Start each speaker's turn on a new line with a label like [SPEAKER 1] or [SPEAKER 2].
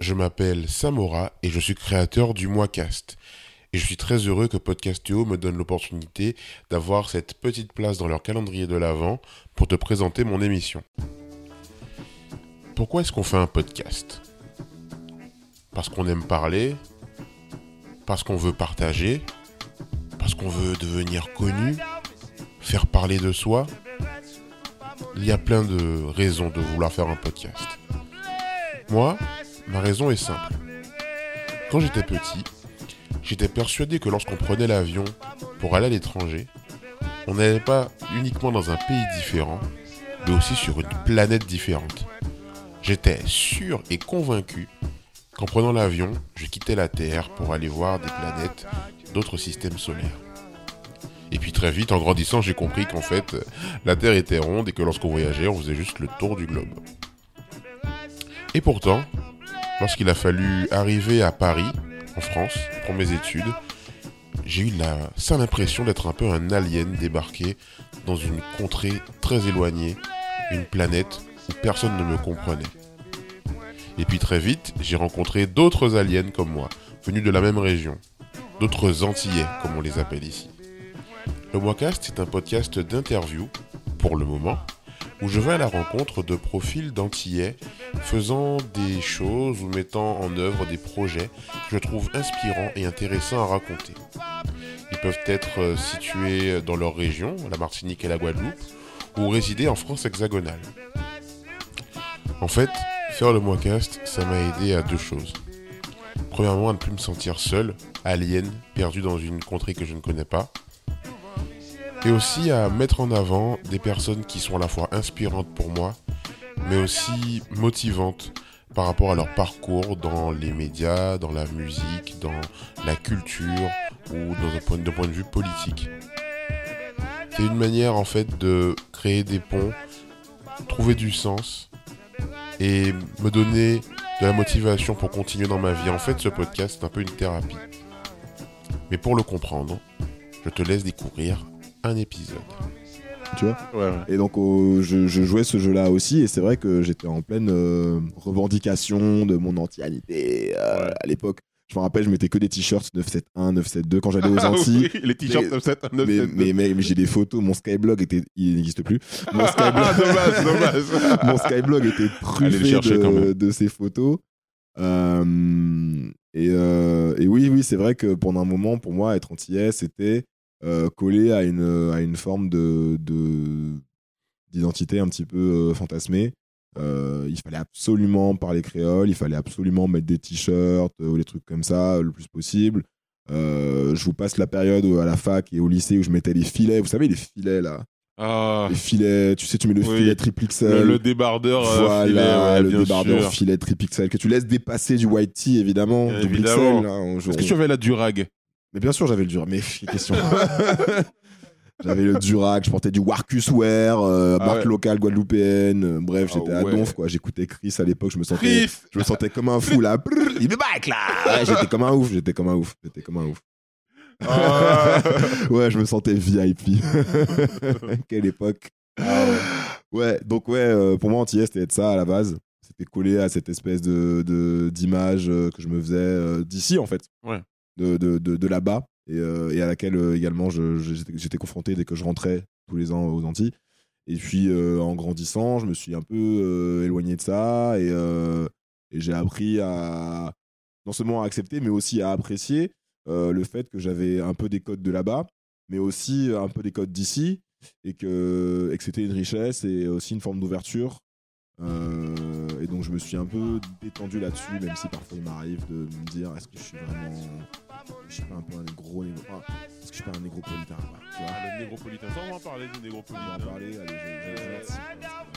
[SPEAKER 1] je m'appelle Samora et je suis créateur du Moicast. Et je suis très heureux que Podcastéo me donne l'opportunité d'avoir cette petite place dans leur calendrier de l'Avent pour te présenter mon émission. Pourquoi est-ce qu'on fait un podcast? Parce qu'on aime parler Parce qu'on veut partager Parce qu'on veut devenir connu Faire parler de soi Il y a plein de raisons de vouloir faire un podcast. Moi, ma raison est simple. Quand j'étais petit, j'étais persuadé que lorsqu'on prenait l'avion pour aller à l'étranger, on n'allait pas uniquement dans un pays différent, mais aussi sur une planète différente. J'étais sûr et convaincu qu'en prenant l'avion, je quittais la Terre pour aller voir des planètes d'autres systèmes solaires. Et puis très vite, en grandissant, j'ai compris qu'en fait, la Terre était ronde et que lorsqu'on voyageait, on faisait juste le tour du globe. Et pourtant, lorsqu'il a fallu arriver à Paris, en France, pour mes études, j'ai eu la sale impression d'être un peu un alien débarqué dans une contrée très éloignée, une planète où personne ne me comprenait. Et puis très vite, j'ai rencontré d'autres aliens comme moi, venus de la même région, d'autres Antillais, comme on les appelle ici. Le Moicast est un podcast d'interview, pour le moment, où je vais à la rencontre de profils d'Antillais faisant des choses ou mettant en œuvre des projets que je trouve inspirants et intéressants à raconter. Ils peuvent être euh, situés dans leur région, la Martinique et la Guadeloupe, ou résider en France hexagonale. En fait, faire le Moicast, ça m'a aidé à deux choses. Premièrement, à ne plus me sentir seul, alien, perdu dans une contrée que je ne connais pas et aussi à mettre en avant des personnes qui sont à la fois inspirantes pour moi, mais aussi motivantes par rapport à leur parcours dans les médias, dans la musique, dans la culture ou dans un point, de, point de vue politique. C'est une manière en fait de créer des ponts, trouver du sens et me donner de la motivation pour continuer dans ma vie. En fait, ce podcast, c'est un peu une thérapie. Mais pour le comprendre, je te laisse découvrir un épisode.
[SPEAKER 2] Tu vois Et donc je, jouais ce jeu-là aussi, et c'est vrai que j'étais en pleine euh, revendication de mon antialité euh, à l'époque. Je me rappelle, je mettais que des t-shirts 971, 972 quand j'allais aux ah Antilles.
[SPEAKER 1] les t-shirts 971, 972.
[SPEAKER 2] Mais, mais, j'ai des photos, mon Skyblog était. Il n'existe plus. Mon Skyblog, dommage, dommage. mon Skyblog était truffé de, de, ces photos. Euh, et, et, oui, oui, c'est vrai que pendant un moment, pour moi, être antillais, c'était euh, collé à une, à une forme de, d'identité un petit peu euh, fantasmée. Euh, il fallait absolument parler créole, il fallait absolument mettre des t-shirts ou des trucs comme ça le plus possible. je vous passe la période à la fac et au lycée où je mettais les filets, vous savez, les filets là. Ah. Les filets, tu sais, tu mets le filet triple XL.
[SPEAKER 1] Le, débardeur
[SPEAKER 2] voilà, filet, le débardeur filet triple XL que tu laisses dépasser du white tee évidemment.
[SPEAKER 1] évidemment. Est-ce que tu avais la durag
[SPEAKER 2] mais bien sûr, j'avais le Durac. Mais question. j'avais le Durac, je portais du Warcus Wear, euh, ah marque locale guadeloupéenne. Euh, bref, ah j'étais à Donf, quoi. J'écoutais Chris à l'époque, je me sentais, je me sentais comme un fou là. Il me back là. j'étais comme un ouf, j'étais comme un ouf, j'étais comme un ouf. Ah. ouais, je me sentais VIP. Quelle époque. ouais. donc ouais, euh, pour moi, Antillais, c'était être ça à la base. C'était collé à cette espèce de d'image que je me faisais d'ici, en fait.
[SPEAKER 1] Ouais
[SPEAKER 2] de, là-bas et, euh, à laquelle euh, également j'étais confronté dès que je rentrais tous les ans aux Antilles. Et puis euh, en grandissant, je me suis un peu éloigné de ça et, j'ai appris à non seulement à accepter, mais aussi à apprécier le fait que j'avais un peu des codes de là-bas, mais aussi un peu des codes d'ici et que, c'était une richesse et aussi une forme d'ouverture et donc je me suis un peu détendu là-dessus, même si parfois il m'arrive de me dire est-ce que je suis vraiment. Je suis pas un peu un gros négro. est-ce que je suis pas un négropolitain
[SPEAKER 1] tu vois Le négropolitain, on va en parler du négropolitain.
[SPEAKER 2] On va en parler, allez, je, je, je,